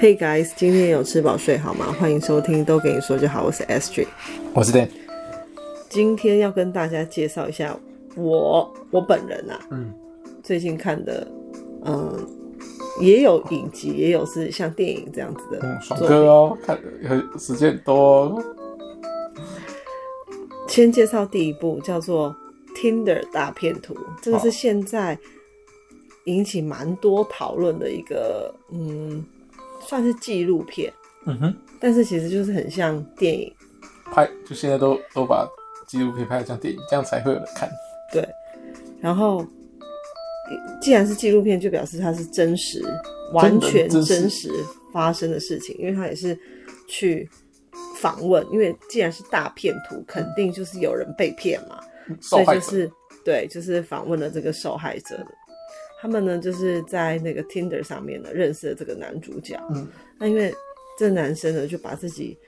Hey guys，今天有吃饱睡好吗？欢迎收听都给你说就好，我是 Astrid，我是 Dan。今天要跟大家介绍一下我我本人啊，嗯，最近看的，嗯，也有影集，也有是像电影这样子的，嗯，爽哥哦，看有时间多。先介绍第一部叫做《Tinder 大骗徒》，这个是现在引起蛮多讨论的一个，嗯。算是纪录片，嗯哼，但是其实就是很像电影。拍，就现在都都把纪录片拍得像电影，这样才会有人看。对，然后既然是纪录片，就表示它是真实、完全真实。发生的事情，因为它也是去访问，因为既然是大骗徒，肯定就是有人被骗嘛，所以就是对，就是访问了这个受害者的。他们呢，就是在那个 Tinder 上面呢认识了这个男主角。嗯，那因为这男生呢，就把自己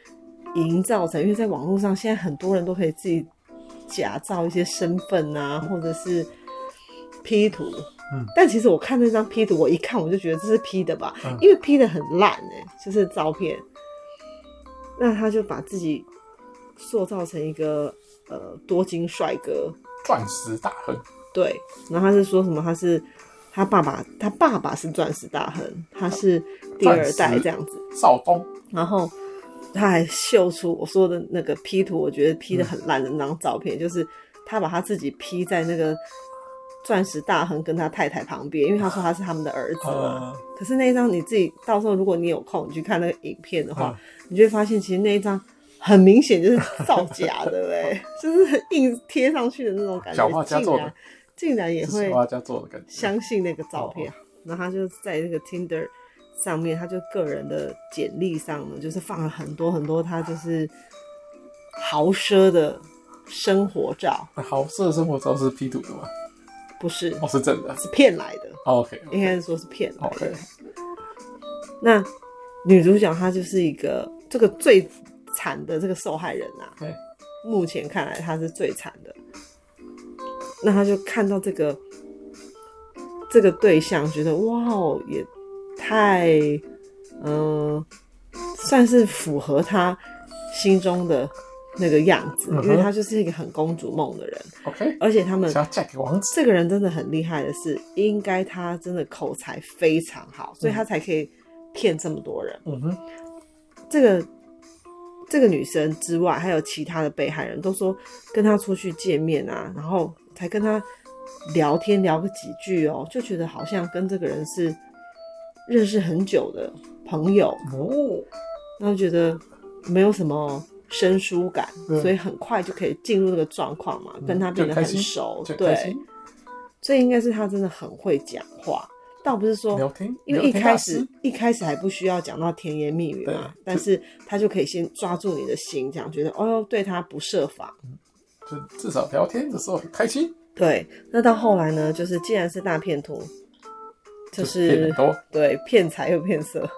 营造成，因为在网络上现在很多人都可以自己假造一些身份啊，或者是 P 图。嗯，但其实我看那张 P 图，我一看我就觉得这是 P 的吧，嗯、因为 P 的很烂哎，就是照片。那他就把自己塑造成一个呃多金帅哥，钻石大亨。对，然后他是说什么？他是。他爸爸，他爸爸是钻石大亨，他是第二代这样子。少东，然后他还秀出我说的那个 P 图，我觉得 P 的很烂的那张照片，嗯、就是他把他自己 P 在那个钻石大亨跟他太太旁边，因为他说他是他们的儿子嘛。嗯、可是那一张你自己到时候如果你有空你去看那个影片的话，嗯、你就会发现其实那一张很明显就是造假的嘞，就是很硬贴上去的那种感觉。小画家做的。竟然也会相信那个照片，然后他就在那个 Tinder 上面，他就个人的简历上呢，就是放了很多很多他就是豪奢的生活照。豪奢的生活照是 P 图的吗？不是，哦，是真的，是骗来的。OK，应该是说是骗来的。OK，那女主角她就是一个这个最惨的这个受害人啊。对，目前看来她是最惨的。那他就看到这个这个对象，觉得哇哦，也太嗯、呃，算是符合他心中的那个样子，嗯、因为他就是一个很公主梦的人。OK，而且他们王子，这个人真的很厉害的是，应该他真的口才非常好，所以他才可以骗这么多人。嗯哼，这个这个女生之外，还有其他的被害人都说跟他出去见面啊，然后。才跟他聊天聊个几句哦，就觉得好像跟这个人是认识很久的朋友。哦，然后觉得没有什么生疏感，嗯、所以很快就可以进入那个状况嘛，嗯、跟他变得很熟，对，所以应该是他真的很会讲话，倒不是说，因为一开始一开始还不需要讲到甜言蜜语嘛，但是他就可以先抓住你的心，这样觉得哦，对他不设防。就至少聊天的时候很开心。对，那到后来呢？就是既然是大骗徒，就是骗对骗财又骗色，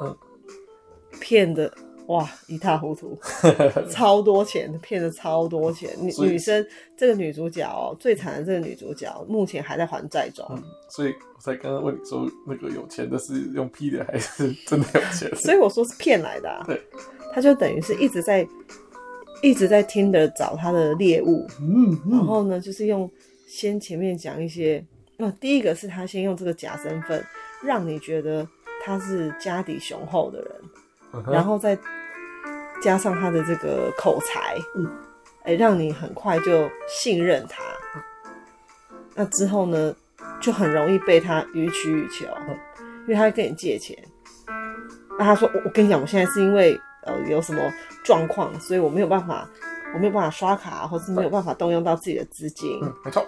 骗、嗯、的哇一塌糊涂，超多钱，骗的超多钱。女女生这个女主角哦，最惨的这个女主角目前还在还债中、嗯。所以我才刚刚问你说，那个有钱的是用 P 的还是真的有钱？所以我说是骗来的、啊。对，他就等于是一直在。一直在听的找他的猎物，嗯，嗯，然后呢，就是用先前面讲一些，那、呃、第一个是他先用这个假身份，让你觉得他是家底雄厚的人，嗯、然后再加上他的这个口才，嗯，哎、欸，让你很快就信任他，嗯、那之后呢，就很容易被他予取予求，嗯、因为他会跟你借钱，那他说我我跟你讲，我现在是因为。呃，有什么状况，所以我没有办法，我没有办法刷卡，或是没有办法动用到自己的资金。嗯，没错，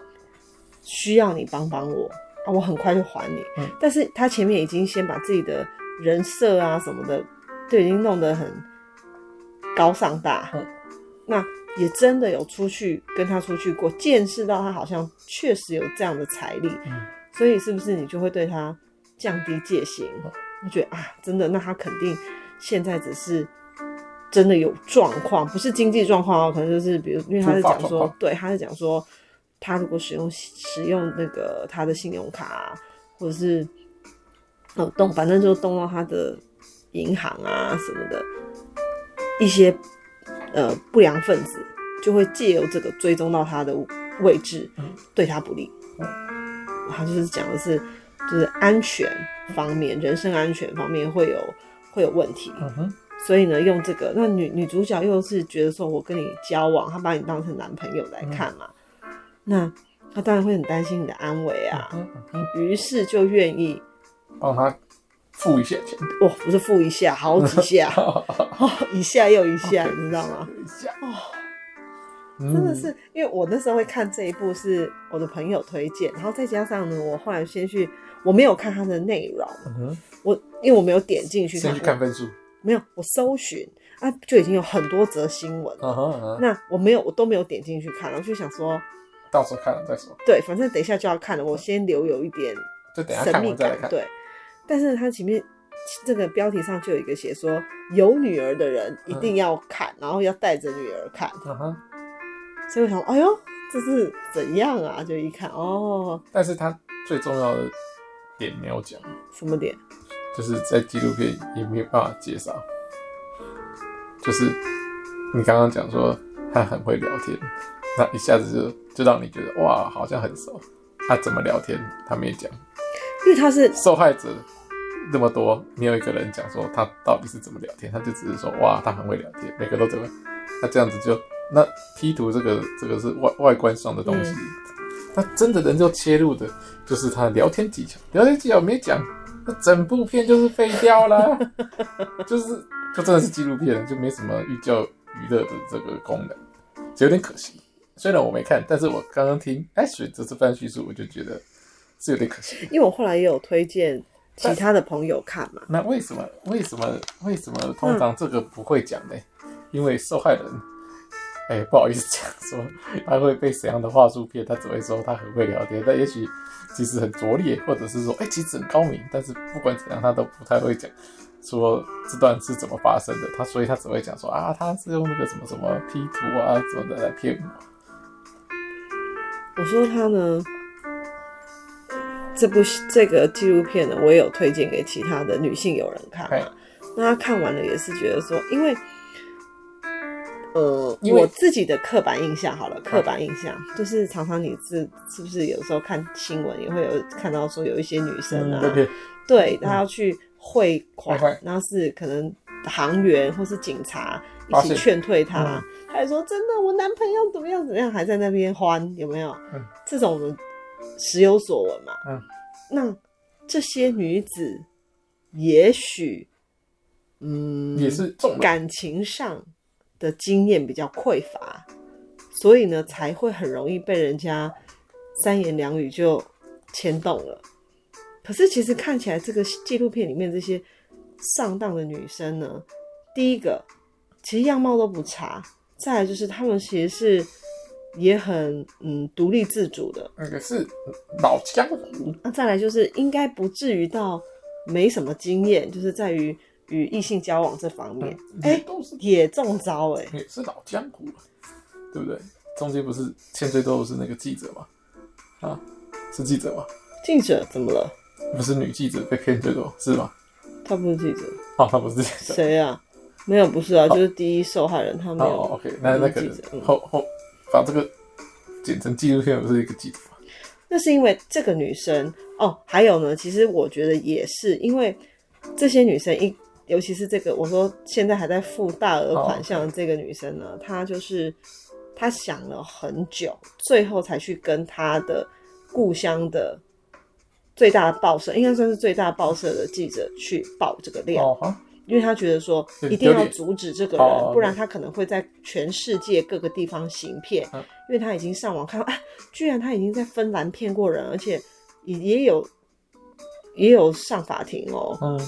需要你帮帮我啊，我很快就还你。嗯，但是他前面已经先把自己的人设啊什么的，都已经弄得很高尚大。嗯，那也真的有出去跟他出去过，见识到他好像确实有这样的财力。嗯，所以是不是你就会对他降低戒心？我、嗯、觉得啊，真的，那他肯定现在只是。真的有状况，不是经济状况哦，可能就是比如，因为他是讲说，对，他是讲说，他如果使用使用那个他的信用卡，或者是呃动，反正就动到他的银行啊什么的一些呃不良分子，就会借由这个追踪到他的位置，对他不利。他就是讲的是，就是安全方面，人身安全方面会有会有问题。所以呢，用这个，那女女主角又是觉得说，我跟你交往，她把你当成男朋友来看嘛，那她当然会很担心你的安危啊，于是就愿意帮他付一下钱。哦，不是付一下，好几下，哦，一下又一下，你知道吗？一下。哦，真的是，因为我那时候会看这一部是我的朋友推荐，然后再加上呢，我后来先去，我没有看它的内容，我因为我没有点进去看，先去看分数。没有，我搜寻啊，就已经有很多则新闻。Uh -huh, uh -huh. 那我没有，我都没有点进去看，然后就想说，到时候看了再说。对，反正等一下就要看了，我先留有一点神秘感。对，但是它前面这个标题上就有一个写说，有女儿的人一定要看，uh -huh. 然后要带着女儿看。Uh -huh. 所以我想，哎呦，这是怎样啊？就一看，哦。但是它最重要的点没有讲。什么点？就是在纪录片也没有办法介绍，就是你刚刚讲说他很会聊天，那一下子就就让你觉得哇，好像很熟。他怎么聊天？他没讲，因为他是受害者那么多，没有一个人讲说他到底是怎么聊天，他就只是说哇，他很会聊天，每个都怎么，那这样子就那 P 图这个这个是外外观上的东西，那、嗯、真的能够切入的，就是他的聊天技巧，聊天技巧没讲。那整部片就是废掉了，就是就真的是纪录片，就没什么寓教于乐的这个功能，有点可惜。虽然我没看，但是我刚刚听 Ashley 这次番叙述，我就觉得是有点可惜。因为我后来也有推荐其他的朋友看嘛。那为什么？为什么？为什么通常这个不会讲呢？嗯。因为受害人，哎、欸，不好意思讲说他会被怎样的话术骗，他只会说他很会聊天，但也许。其实很拙劣，或者是说，哎、欸，其实很高明，但是不管怎样，他都不太会讲，说这段是怎么发生的。他所以，他只会讲说啊，他是用那个什么什么 P 图啊，什么的来骗我。我说他呢，这部这个纪录片呢，我也有推荐给其他的女性友人看嘛。那他看完了也是觉得说，因为。呃，我自己的刻板印象好了，刻板印象就是常常你是是不是有时候看新闻也会有看到说有一些女生啊，嗯、对，她要去汇款、嗯，然后是可能行员或是警察一起劝退她，还说真的，我男朋友怎么样怎么样，还在那边欢，有没有？嗯，这种我们时有所闻嘛。嗯，那这些女子也许，嗯，也是感情上。的经验比较匮乏，所以呢才会很容易被人家三言两语就牵动了。可是其实看起来这个纪录片里面这些上当的女生呢，第一个其实样貌都不差，再来就是她们其实是也很嗯独立自主的，那个是老江湖。那再来就是应该不至于到没什么经验，就是在于。与异性交往这方面，哎、也中招哎、欸，也是老江湖，对不对？中间不是欠最多的是那个记者吗？啊，是记者吗？记者怎么了？不是女记者被骗最多是吗？她不是记者哦，她不是记者，谁啊？没有，不是啊，就是第一受害人，他没有。哦，OK，那那可能后后把这个剪成纪录片，不是一个记者吗？那是因为这个女生哦，还有呢，其实我觉得也是因为这些女生一。尤其是这个，我说现在还在付大额款项的这个女生呢，她就是她想了很久，最后才去跟她的故乡的最大的报社，应该算是最大报社的记者去报这个料，因为她觉得说一定要阻止这个人，不然他可能会在全世界各个地方行骗，因为他已经上网看到，啊，居然他已经在芬兰骗过人，而且也也有也有上法庭哦。嗯。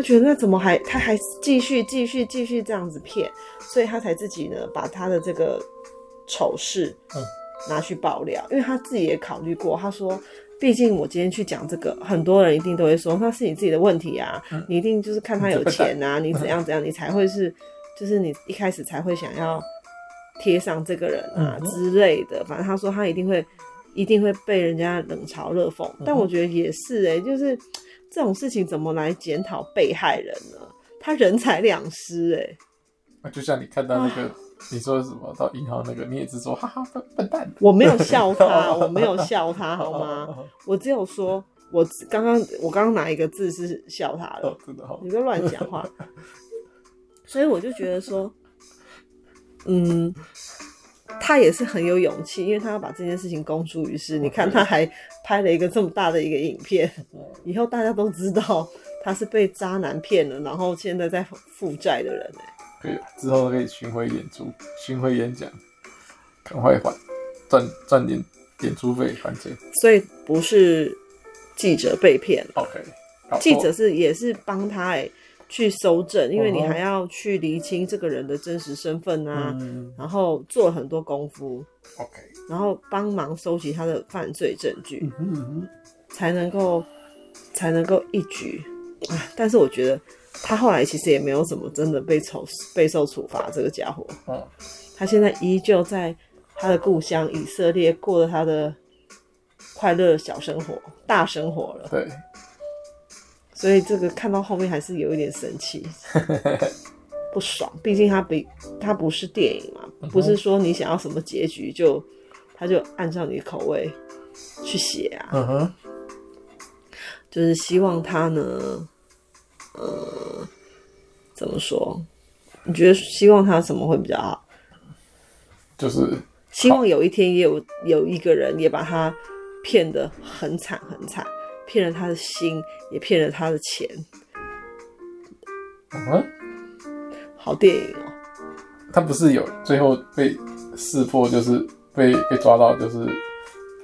他觉得那怎么还他还继续继续继续这样子骗，所以他才自己呢把他的这个丑事嗯。拿去爆料，因为他自己也考虑过，他说，毕竟我今天去讲这个，很多人一定都会说那是你自己的问题啊，你一定就是看他有钱啊，你怎样怎样，你才会是就是你一开始才会想要贴上这个人啊之类的，反正他说他一定会一定会被人家冷嘲热讽，但我觉得也是哎、欸，就是。这种事情怎么来检讨被害人呢？他人财两失哎。啊，就像你看到那个，你说的什么到银行那个，你也是说哈哈笨笨蛋。我没有笑他，我没有笑他，好吗？我只有说，我刚刚我刚刚哪一个字是笑他的？真的好，你不要乱讲话。所以我就觉得说，嗯。他也是很有勇气，因为他要把这件事情公诸于世。你看，他还拍了一个这么大的一个影片，以后大家都知道他是被渣男骗了，然后现在在负债的人。可以，之后可以巡回演出、巡回演讲，赶快还赚赚点演出费，反正。所以不是记者被骗了，OK，记者是也是帮他哎。去搜证，因为你还要去厘清这个人的真实身份啊，嗯、然后做很多功夫，OK，然后帮忙收集他的犯罪证据，嗯哼嗯哼。才能够才能够一举。但是我觉得他后来其实也没有什么真的被处备受处罚，这个家伙，嗯，他现在依旧在他的故乡以色列过了他的快乐小生活、大生活了，对。所以这个看到后面还是有一点生气，不爽。毕竟它比它不是电影嘛，不是说你想要什么结局就他就按照你的口味去写啊。嗯哼，就是希望他呢，呃，怎么说？你觉得希望他什么会比较好？就是希望有一天也有有一个人也把他骗得很惨很惨。骗了他的心，也骗了他的钱。嗯，好电影哦。他不是有最后被识破，就是被被抓到，就是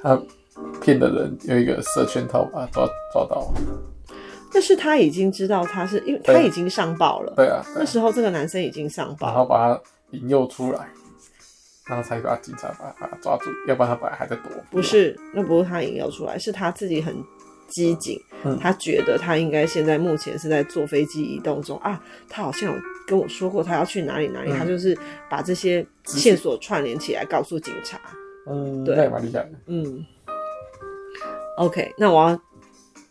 他骗的人有一个设圈套把他抓抓到。但是他已经知道他是因为他已经上报了。对啊，对啊，那时候这个男生已经上报，然后把他引诱出来，然后才把警察把他抓住，要不然他本来还在躲。不是，那不是他引诱出来，是他自己很。机警，他觉得他应该现在目前是在坐飞机移动中啊。他好像有跟我说过他要去哪里哪里，嗯、他就是把这些线索串联起来告诉警察。嗯，对，蛮厉害的。嗯，OK，那我要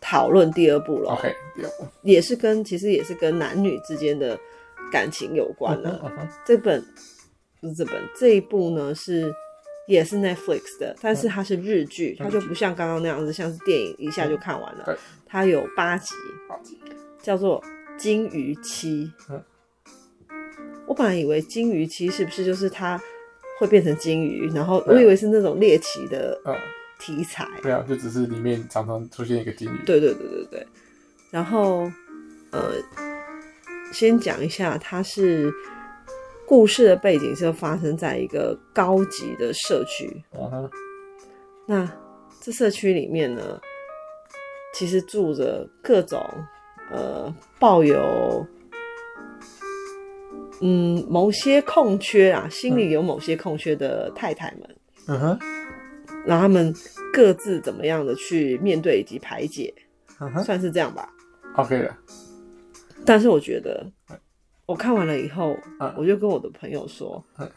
讨论第二部了。OK，第二部也是跟其实也是跟男女之间的感情有关的。这本不是这本这一部呢是。也是 Netflix 的，但是它是日剧，嗯、它就不像刚刚那样子，像是电影一下就看完了。嗯、它有八集，集叫做《金鱼妻》。嗯、我本来以为金鱼妻是不是就是它会变成金鱼，然后我以为是那种猎奇的题材。对啊，就只是里面常常出现一个金鱼。对对对对对。然后呃，先讲一下，它是。故事的背景是发生在一个高级的社区。Uh. 那这社区里面呢，其实住着各种呃抱有嗯某些空缺啊，心里有某些空缺的太太们。嗯哼、uh，然后他们各自怎么样的去面对以及排解，uh huh. 算是这样吧。OK 了。但是我觉得。我看完了以后，嗯、我就跟我的朋友说：“嗯、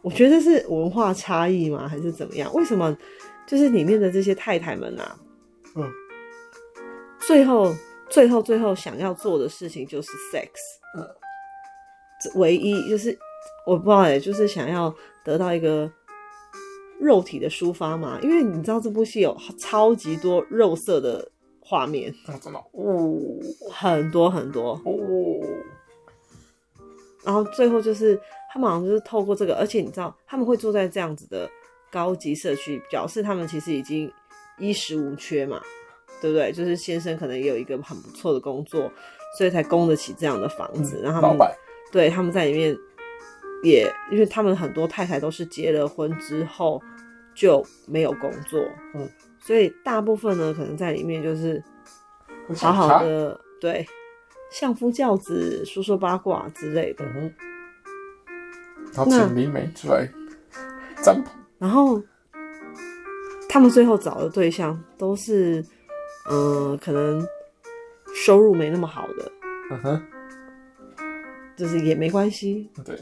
我觉得是文化差异吗？还是怎么样？为什么就是里面的这些太太们啊，嗯，最后、最后、最后想要做的事情就是 sex，嗯，唯一就是我不知道哎，就是想要得到一个肉体的抒发嘛？因为你知道这部戏有超级多肉色的画面，真的哦，很多很多哦。”然后最后就是他们好像就是透过这个，而且你知道他们会住在这样子的高级社区，表示他们其实已经衣食无缺嘛，对不对？就是先生可能也有一个很不错的工作，所以才供得起这样的房子。嗯、然后他们对他们在里面也，因为他们很多太太都是结了婚之后就没有工作，嗯，所以大部分呢可能在里面就是好好的对。相夫教子，说说八卦之类的。嗯、然后请灵媒出来占卜。然后他们最后找的对象都是，嗯、呃，可能收入没那么好的。嗯哼。就是也没关系。对。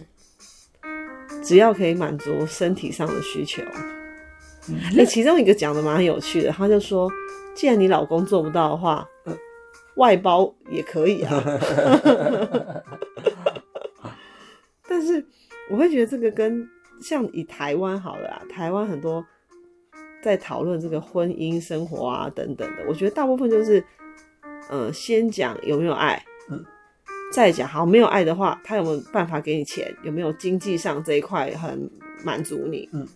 只要可以满足身体上的需求。哎、嗯欸，其中一个讲的蛮有趣的，他就说：“既然你老公做不到的话，嗯。”外包也可以啊。但是我会觉得这个跟像以台湾好了啊，台湾很多在讨论这个婚姻生活啊等等的，我觉得大部分就是，呃，先讲有没有爱，嗯，再讲好没有爱的话，他有没有办法给你钱，有没有经济上这一块很满足你，嗯，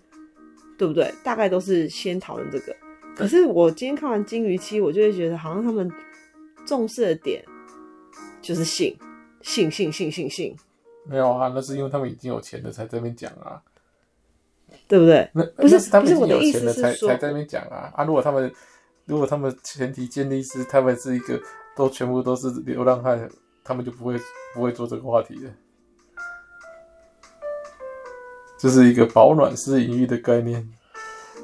对不对？大概都是先讨论这个。可是我今天看完《金鱼期》，我就会觉得好像他们重视的点就是性，性，性，性，性，性。没有啊，那是因为他们已经有钱了才在那边讲啊，对不对？那不是，是他们已经有钱了才才在那边讲啊啊！如果他们如果他们前提建立是他们是一个都全部都是流浪汉，他们就不会不会做这个话题的。这是一个保暖思淫欲的概念。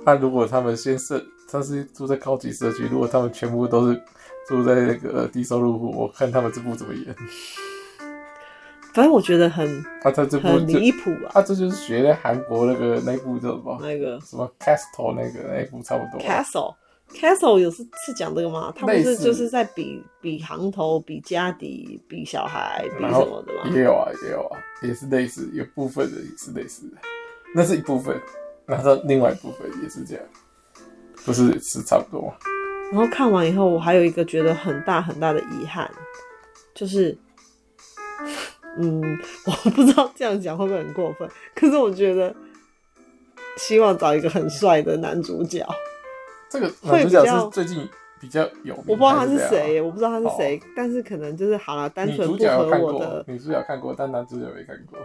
那、啊、如果他们先设，他是住在高级社区，如果他们全部都是住在那个低收入户，我看他们这部怎么演。反正我觉得很，啊，他这部很离谱啊！啊，这就是学的韩国那个那部叫什么？那个什么 Castle 那个那部差不多。Castle Castle 有是是讲这个吗？他不是就是在比比行头、比家底、比小孩、比什么的吗？也有啊，也有啊，也是类似，有部分的也是类似的，那是一部分，然后另外一部分也是这样，不是是差不多。然后看完以后，我还有一个觉得很大很大的遗憾，就是。嗯，我不知道这样讲会不会很过分，可是我觉得希望找一个很帅的男主角。这个男主角是最近比较有名，我不知道他是谁，我不知道他是谁，但是可能就是好了，单纯不合我的。女主角看过，但男主角没看过。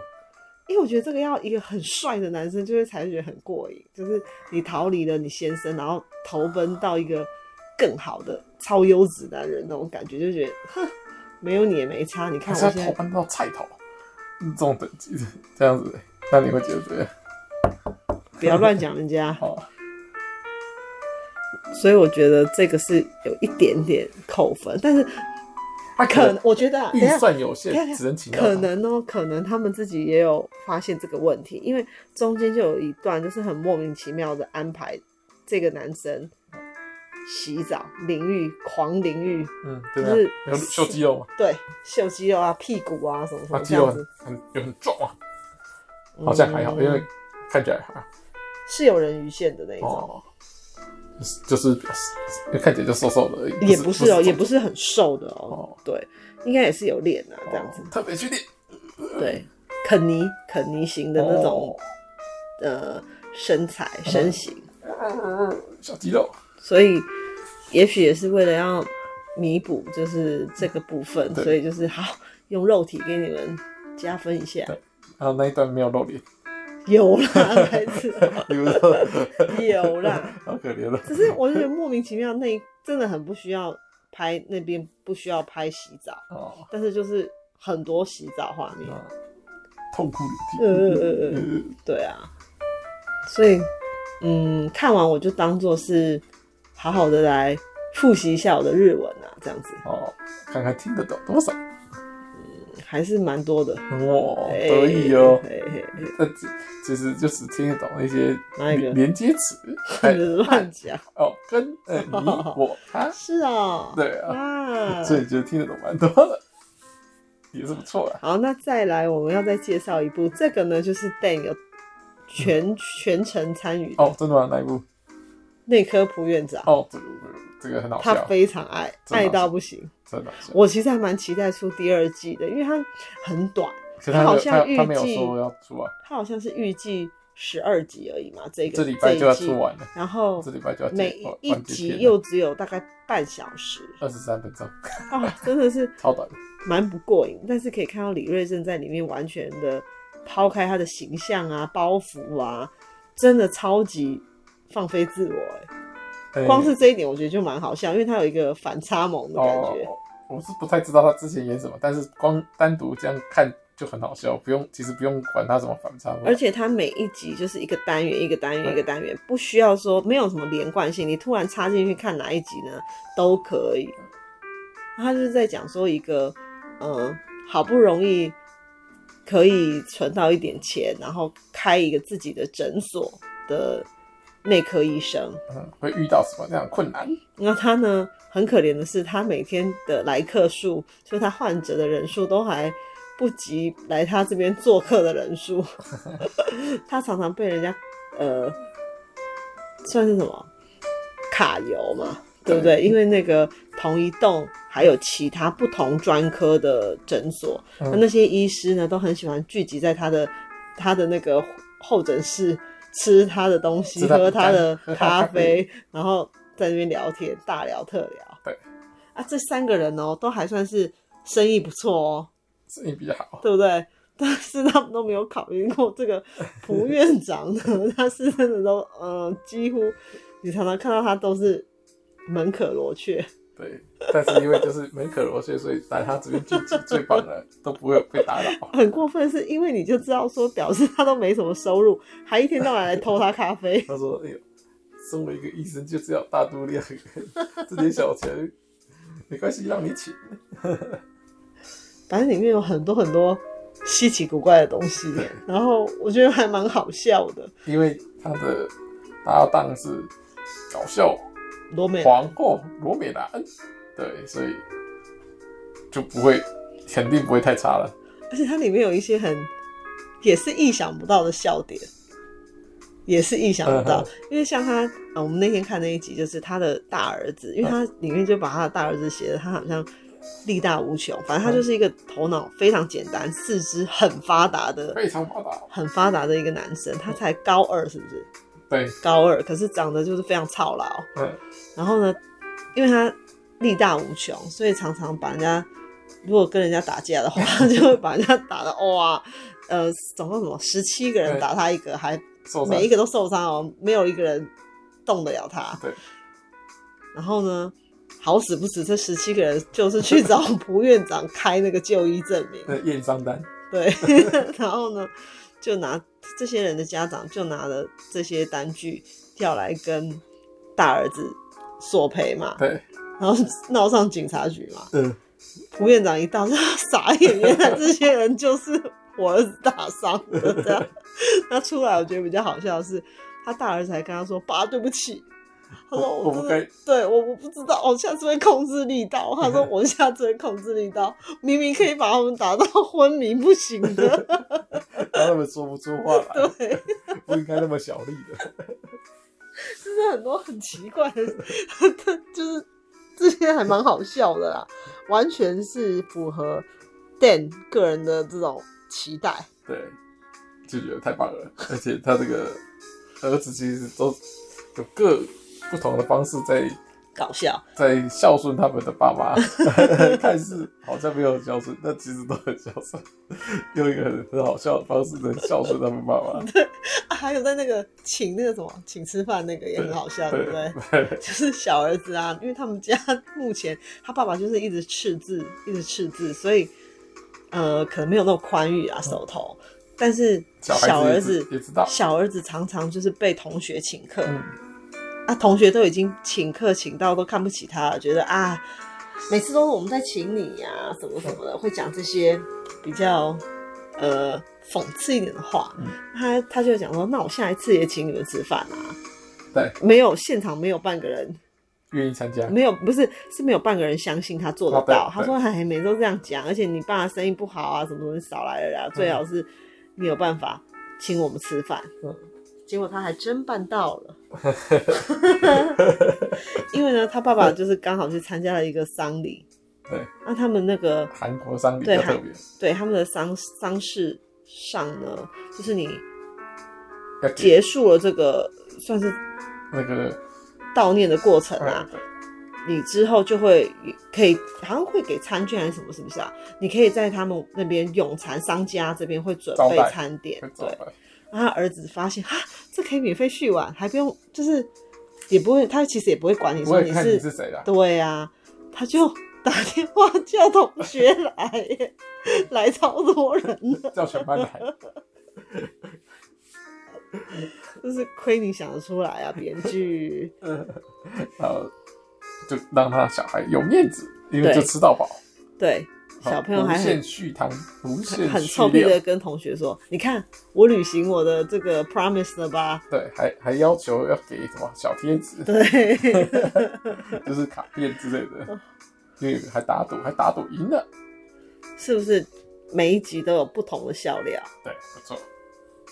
因为我觉得这个要一个很帅的男生，就会才觉得很过瘾，就是你逃离了你先生，然后投奔到一个更好的超优质男人那种感觉，就觉得哼。没有你也没差，你看我现在投奔到菜头，这种等级的这样子，那你会觉得怎样？不要乱讲人家。好，所以我觉得这个是有一点点扣分，但是他可能我觉得预算有限，只能请。可能哦，可能他们自己也有发现这个问题，因为中间就有一段就是很莫名其妙的安排这个男生。洗澡、淋浴、狂淋浴，嗯，就是有秀肌肉嘛？对，秀肌肉啊，屁股啊，什么什么，肌肉很很有很壮啊，好像还好，因为看起来还是有人鱼线的那一种，就是看起来就瘦瘦的而已，也不是哦，也不是很瘦的哦，对，应该也是有练啊，这样子，特别去练，对，肯尼肯尼型的那种呃身材身形，小肌肉。所以，也许也是为了要弥补，就是这个部分，所以就是好用肉体给你们加分一下。对，然后那一段没有露脸，有啦，还是。有，有啦，好可怜了。只是我就觉得莫名其妙，那真的很不需要拍那边不需要拍洗澡，哦，但是就是很多洗澡画面，痛哭流涕。呃呃呃，对啊，所以嗯，看完我就当做是。好好的来复习一下我的日文啊，这样子。哦，看看听得懂多少，嗯，还是蛮多的。哇，得意哦，那只其实就只听得懂一些连接词，乱讲。哦，跟呃你 我他。是啊，对啊，所以就听得懂蛮多的，也是不错啊。好，那再来我们要再介绍一部，这个呢就是 Dan 有全全程参与哦，真的吗？哪一部？内科普院长哦，这个这个很好笑，他非常爱，爱到不行，真的。我其实还蛮期待出第二季的，因为它很短，他好像预计要出啊，他好像是预计十二集而已嘛，这个这礼拜就要出完了，然后这礼拜就要每一集又只有大概半小时，二十三分钟，啊，真的是 超短，蛮不过瘾。但是可以看到李瑞正在里面完全的抛开他的形象啊、包袱啊，真的超级。放飞自我，哎，光是这一点我觉得就蛮好笑，因为他有一个反差萌的感觉。哦，我是不太知道他之前演什么，但是光单独这样看就很好笑，不用其实不用管他什么反差萌。而且他每一集就是一个单元一个单元一个单元，不需要说没有什么连贯性，你突然插进去看哪一集呢都可以。他就是在讲说一个，嗯，好不容易可以存到一点钱，然后开一个自己的诊所的。内科医生，嗯，会遇到什么这样困难？那他呢，很可怜的是，他每天的来客数，就是他患者的人数都还不及来他这边做客的人数。他常常被人家呃，算是什么卡油嘛，对不对？因为那个同一栋还有其他不同专科的诊所，那、嗯、那些医师呢，都很喜欢聚集在他的他的那个候诊室。吃他的东西，喝他的咖啡，然后在那边聊天，大聊特聊。对，啊，这三个人哦，都还算是生意不错哦，生意比较好，对不对？但是他们都没有考虑过这个蒲院长呢，他是真的都，呃，几乎你常常看到他都是门可罗雀。对，但是因为就是门可罗雀，所以来他这边聚集最棒的都不会被打扰。很过分，是因为你就知道说，表示他都没什么收入，还一天到晚来偷他咖啡。他说：“哎呦，身为一个医生就是要大度量，这点小钱没关系，让你请。”反正里面有很多很多稀奇古怪的东西，然后我觉得还蛮好笑的，因为他的搭档是搞笑。罗美皇后罗美兰，对，所以就不会，肯定不会太差了。而且它里面有一些很，也是意想不到的笑点，也是意想不到。嗯、因为像他，呃，我们那天看那一集，就是他的大儿子，因为他里面就把他的大儿子写的，他好像力大无穷，反正他就是一个头脑非常简单、四肢很发达的，非常发达，很发达的一个男生。他才高二，是不是？对，高二，可是长得就是非常操劳。嗯，然后呢，因为他力大无穷，所以常常把人家如果跟人家打架的话，就会把人家打的哇，呃，总共什么十七个人打他一个，还每一个都受伤哦，没有一个人动得了他。对。然后呢，好死不死，这十七个人就是去找蒲院长开那个就医证明，验伤单。对，然后呢，就拿。这些人的家长就拿了这些单据跳来跟大儿子索赔嘛，对，然后闹上警察局嘛。嗯，吴院长一到他 傻眼，原来这些人就是我儿子打伤的这样。那出来我觉得比较好笑的是，他大儿子还跟他说：“爸，对不起。”他说：“我不该，对，我我不知道，我下次会控制力道。”他说：“我下次会控制力道，明明可以把他们打到昏迷不醒的，让他们说不出话来。对，不应该那么小力的。就是很多很奇怪的，就是这些还蛮好笑的啦，完全是符合 Dan 个人的这种期待。对，就觉得太棒了，而且他这个儿子其实都有各。不同的方式在搞笑，在孝顺他们的爸妈，看似好像没有很孝顺，但其实都很孝顺，用一个很很好笑的方式在孝顺他们爸妈。对、啊，还有在那个请那个什么请吃饭那个也很好笑，对，对不对？对。就是小儿子啊，因为他们家目前他爸爸就是一直赤字，一直赤字，所以呃可能没有那么宽裕啊手头，嗯、但是小儿子也知道，小儿子常常就是被同学请客。嗯啊，同学都已经请客请到都看不起他了，觉得啊，每次都是我们在请你呀、啊，什么什么的，会讲这些比较呃讽刺一点的话。嗯、他他就讲说，那我下一次也请你们吃饭啊。对，没有现场没有半个人愿意参加，没有不是是没有半个人相信他做得到。他说还每次都这样讲，而且你爸生意不好啊，什么东西少来了呀，最好是你有办法请我们吃饭。嗯结果他还真办到了，因为呢，他爸爸就是刚好去参加了一个丧礼。对，那他们那个韩国丧礼比较特别，对他们的丧丧事上呢，就是你结束了这个算是那个悼念的过程啊，你之后就会可以好像会给餐券还是什么，是不是啊？你可以在他们那边永餐，商家这边会准备餐点，对。他儿子发现啊，这可以免费续碗，还不用，就是也不会，他其实也不会管你说你是谁的，对呀、啊，他就打电话叫同学来，来超多人的，叫全班来，就是亏你想得出来啊，编剧，然后就让他小孩有面子，因为就吃到饱，对。小朋友还很臭屁的跟同学说：“你看，我履行我的这个 promise 了吧？”对，还还要求要给什么小贴纸，对，就是卡片之类的，因为还打赌，还打赌赢了，是不是？每一集都有不同的笑料，对，不错，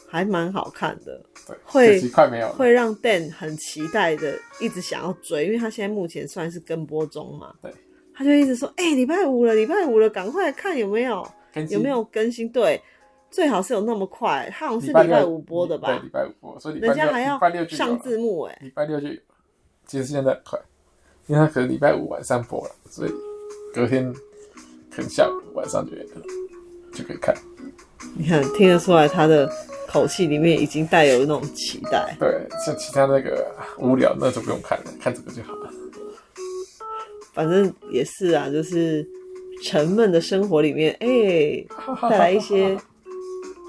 还蛮好看的。对，会快没有了，会让 Dan 很期待的，一直想要追，因为他现在目前算是跟播中嘛。对。他就一直说：“哎、欸，礼拜五了，礼拜五了，赶快看有没有有没有更新。”对，最好是有那么快。他好像是礼拜五播的吧？对，礼拜五播，所以人家还要上字幕哎。礼拜六就有，其实现在快，因为他可能礼拜五晚上播了，所以隔天可能下午晚上就有就可以看。你看，听得出来他的口气里面已经带有那种期待。对，像其他那个无聊那就不用看了，看这个就好了。反正也是啊，就是沉闷的生活里面，哎、欸，带来一些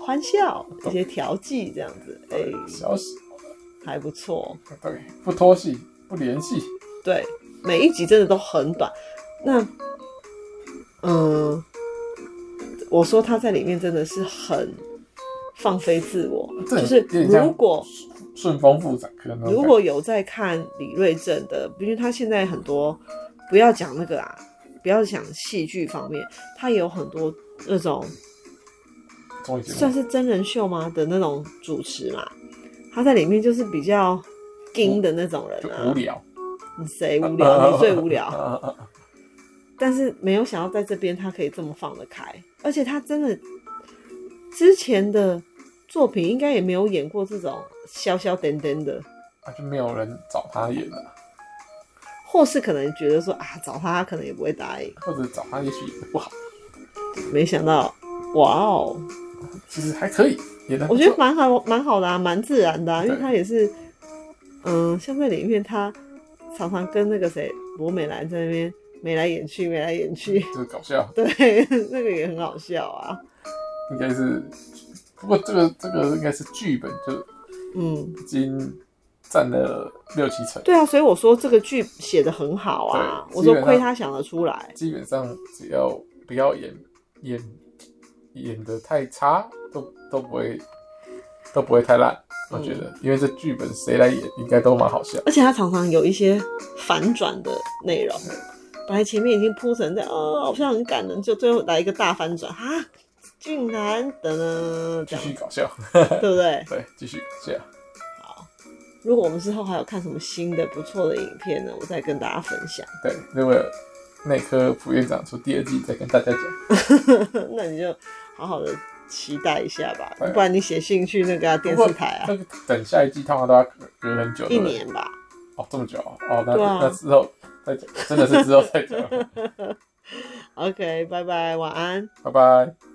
欢笑，一些调剂，这样子，哎、欸，小喜还不错。对，不拖戏，不联系。对，每一集真的都很短。那，嗯、呃，我说他在里面真的是很放飞自我，就是如果顺丰妇产科，如果有在看李瑞镇的，因为他现在很多。不要讲那个啊，不要讲戏剧方面，他有很多那种算是真人秀吗的那种主持嘛，他在里面就是比较硬的那种人啊，无聊，你谁无聊？你最无聊。但是没有想到在这边他可以这么放得开，而且他真的之前的作品应该也没有演过这种消消点点的，啊，就没有人找他演了。或是可能觉得说啊，找他，他可能也不会答应，或者找他也许也不好。没想到，哇哦，其实还可以，我觉得蛮好，蛮好的啊，蛮自然的啊，因为他也是，嗯，像在里面他常常跟那个谁罗美兰在那边眉来眼去，眉来眼去，就是搞笑。对，那个也很好笑啊。应该是，不过这个这个应该是剧本就嗯已经。占了六七成。对啊，所以我说这个剧写的很好啊。我说亏他想得出来。基本上只要不要演演演的太差，都都不会都不会太烂。我觉得，嗯、因为这剧本谁来演，应该都蛮好笑。而且他常常有一些反转的内容，本来前面已经铺成这样，哦，好像很感人，就最后来一个大反转啊！竟然等等，继续搞笑，对不对？对，继续搞笑。如果我们之后还有看什么新的不错的影片呢，我再跟大家分享。对，如果内科普院长出第二季，再跟大家讲。那你就好好的期待一下吧，不然你写信去那个电视台啊。等下一季，他们都要隔很久。一年吧。哦，这么久哦，那那之后再讲，真的是之后再讲。OK，拜拜，晚安。拜拜。